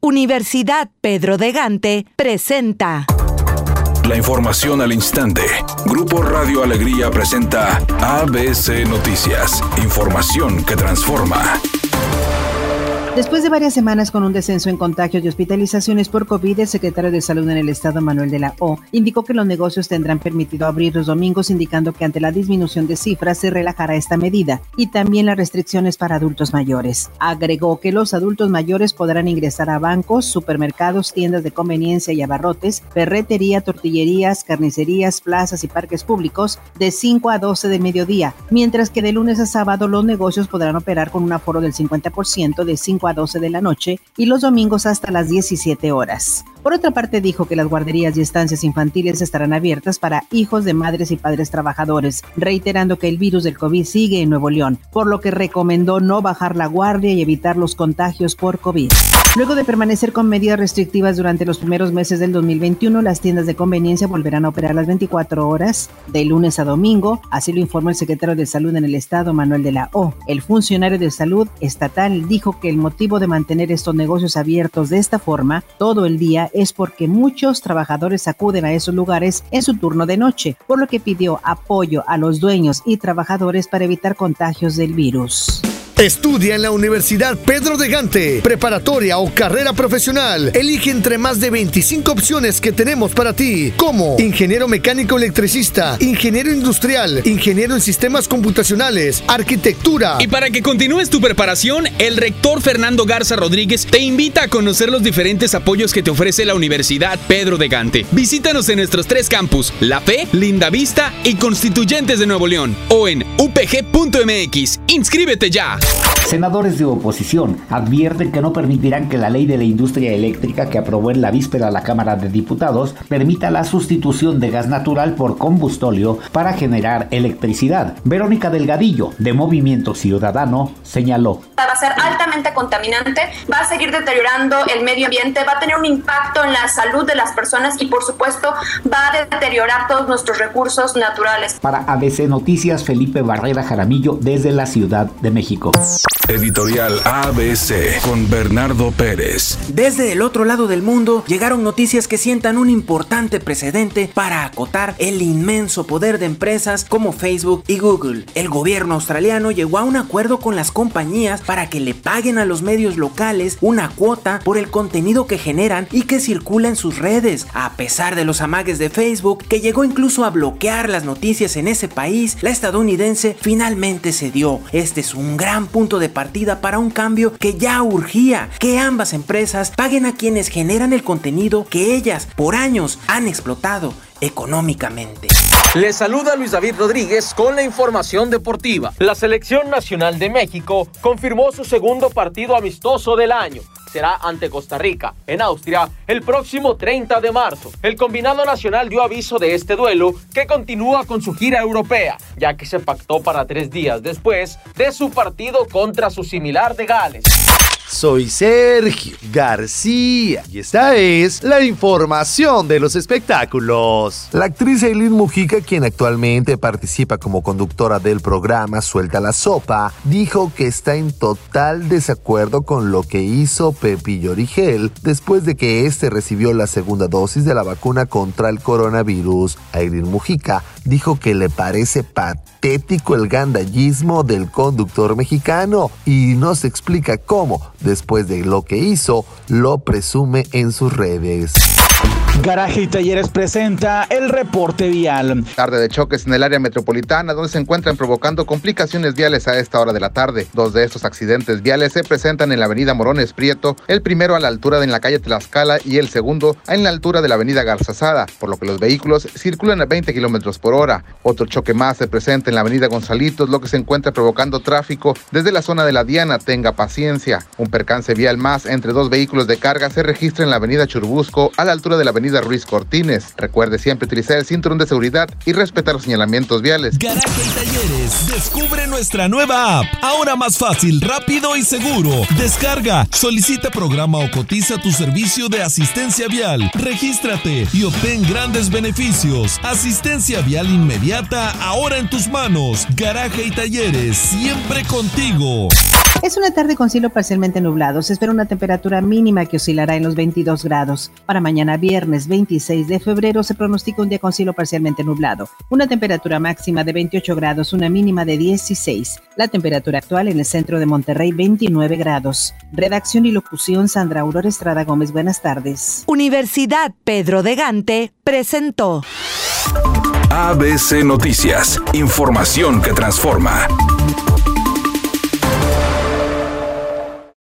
Universidad Pedro de Gante presenta. La información al instante. Grupo Radio Alegría presenta ABC Noticias. Información que transforma. Después de varias semanas con un descenso en contagios y hospitalizaciones por COVID, el secretario de Salud en el Estado, Manuel de la O, indicó que los negocios tendrán permitido abrir los domingos, indicando que ante la disminución de cifras se relajará esta medida y también las restricciones para adultos mayores. Agregó que los adultos mayores podrán ingresar a bancos, supermercados, tiendas de conveniencia y abarrotes, ferretería, tortillerías, carnicerías, plazas y parques públicos de 5 a 12 de mediodía, mientras que de lunes a sábado los negocios podrán operar con un aforo del 50% de 5 a 12 de la noche y los domingos hasta las 17 horas. Por otra parte, dijo que las guarderías y estancias infantiles estarán abiertas para hijos de madres y padres trabajadores, reiterando que el virus del COVID sigue en Nuevo León, por lo que recomendó no bajar la guardia y evitar los contagios por COVID. Luego de permanecer con medidas restrictivas durante los primeros meses del 2021, las tiendas de conveniencia volverán a operar las 24 horas, de lunes a domingo, así lo informó el secretario de Salud en el Estado, Manuel de la O. El funcionario de salud estatal dijo que el motivo de mantener estos negocios abiertos de esta forma todo el día es porque muchos trabajadores acuden a esos lugares en su turno de noche, por lo que pidió apoyo a los dueños y trabajadores para evitar contagios del virus. Estudia en la Universidad Pedro de Gante, preparatoria o carrera profesional. Elige entre más de 25 opciones que tenemos para ti, como ingeniero mecánico electricista, ingeniero industrial, ingeniero en sistemas computacionales, arquitectura. Y para que continúes tu preparación, el rector Fernando Garza Rodríguez te invita a conocer los diferentes apoyos que te ofrece la Universidad Pedro de Gante. Visítanos en nuestros tres campus, La Fe, Linda Vista y Constituyentes de Nuevo León, o en upg.mx. ¡Inscríbete ya! Senadores de oposición advierten que no permitirán que la ley de la industria eléctrica que aprobó en la víspera la Cámara de Diputados permita la sustitución de gas natural por combustóleo para generar electricidad. Verónica Delgadillo, de Movimiento Ciudadano, señaló. Va a ser altamente contaminante, va a seguir deteriorando el medio ambiente, va a tener un impacto en la salud de las personas y por supuesto va a deteriorar todos nuestros recursos naturales. Para ABC Noticias, Felipe Barrera Jaramillo desde la Ciudad de México. Editorial ABC con Bernardo Pérez. Desde el otro lado del mundo llegaron noticias que sientan un importante precedente para acotar el inmenso poder de empresas como Facebook y Google. El gobierno australiano llegó a un acuerdo con las compañías para que le paguen a los medios locales una cuota por el contenido que generan y que circula en sus redes. A pesar de los amagues de Facebook, que llegó incluso a bloquear las noticias en ese país, la estadounidense finalmente cedió. Este es un gran punto de partida para un cambio que ya urgía, que ambas empresas paguen a quienes generan el contenido que ellas por años han explotado económicamente. Les saluda Luis David Rodríguez con la información deportiva. La Selección Nacional de México confirmó su segundo partido amistoso del año será ante Costa Rica, en Austria, el próximo 30 de marzo. El combinado nacional dio aviso de este duelo que continúa con su gira europea, ya que se pactó para tres días después de su partido contra su similar de Gales. Soy Sergio García y esta es la información de los espectáculos. La actriz Eileen Mujica, quien actualmente participa como conductora del programa Suelta la Sopa, dijo que está en total desacuerdo con lo que hizo Pepillo Origel después de que este recibió la segunda dosis de la vacuna contra el coronavirus. Eileen Mujica dijo que le parece patético el gandallismo del conductor mexicano y no se explica cómo después de lo que hizo, lo presume en sus redes. Garaje y Talleres presenta el reporte vial. Tarde de choques en el área metropolitana donde se encuentran provocando complicaciones viales a esta hora de la tarde. Dos de estos accidentes viales se presentan en la avenida Morones Prieto, el primero a la altura de la calle Tlaxcala y el segundo en la altura de la avenida Garzazada, por lo que los vehículos circulan a 20 kilómetros por hora. Otro choque más se presenta en la avenida Gonzalitos, lo que se encuentra provocando tráfico desde la zona de la Diana. Tenga paciencia. Un percance vial más entre dos vehículos de carga se registra en la avenida Churbusco a la altura de la avenida Avenida Ruiz Cortines. Recuerde siempre utilizar el cinturón de seguridad y respetar los señalamientos viales. Garaje y Talleres, descubre nuestra nueva app. Ahora más fácil, rápido y seguro. Descarga, solicita programa o cotiza tu servicio de asistencia vial. Regístrate y obtén grandes beneficios. Asistencia vial inmediata ahora en tus manos. Garaje y Talleres, siempre contigo. Es una tarde con cielo parcialmente nublado. Se espera una temperatura mínima que oscilará en los 22 grados. Para mañana viernes 26 de febrero se pronostica un día con cielo parcialmente nublado. Una temperatura máxima de 28 grados, una mínima de 16. La temperatura actual en el centro de Monterrey 29 grados. Redacción y locución Sandra Aurora Estrada Gómez. Buenas tardes. Universidad Pedro de Gante presentó. ABC Noticias. Información que transforma.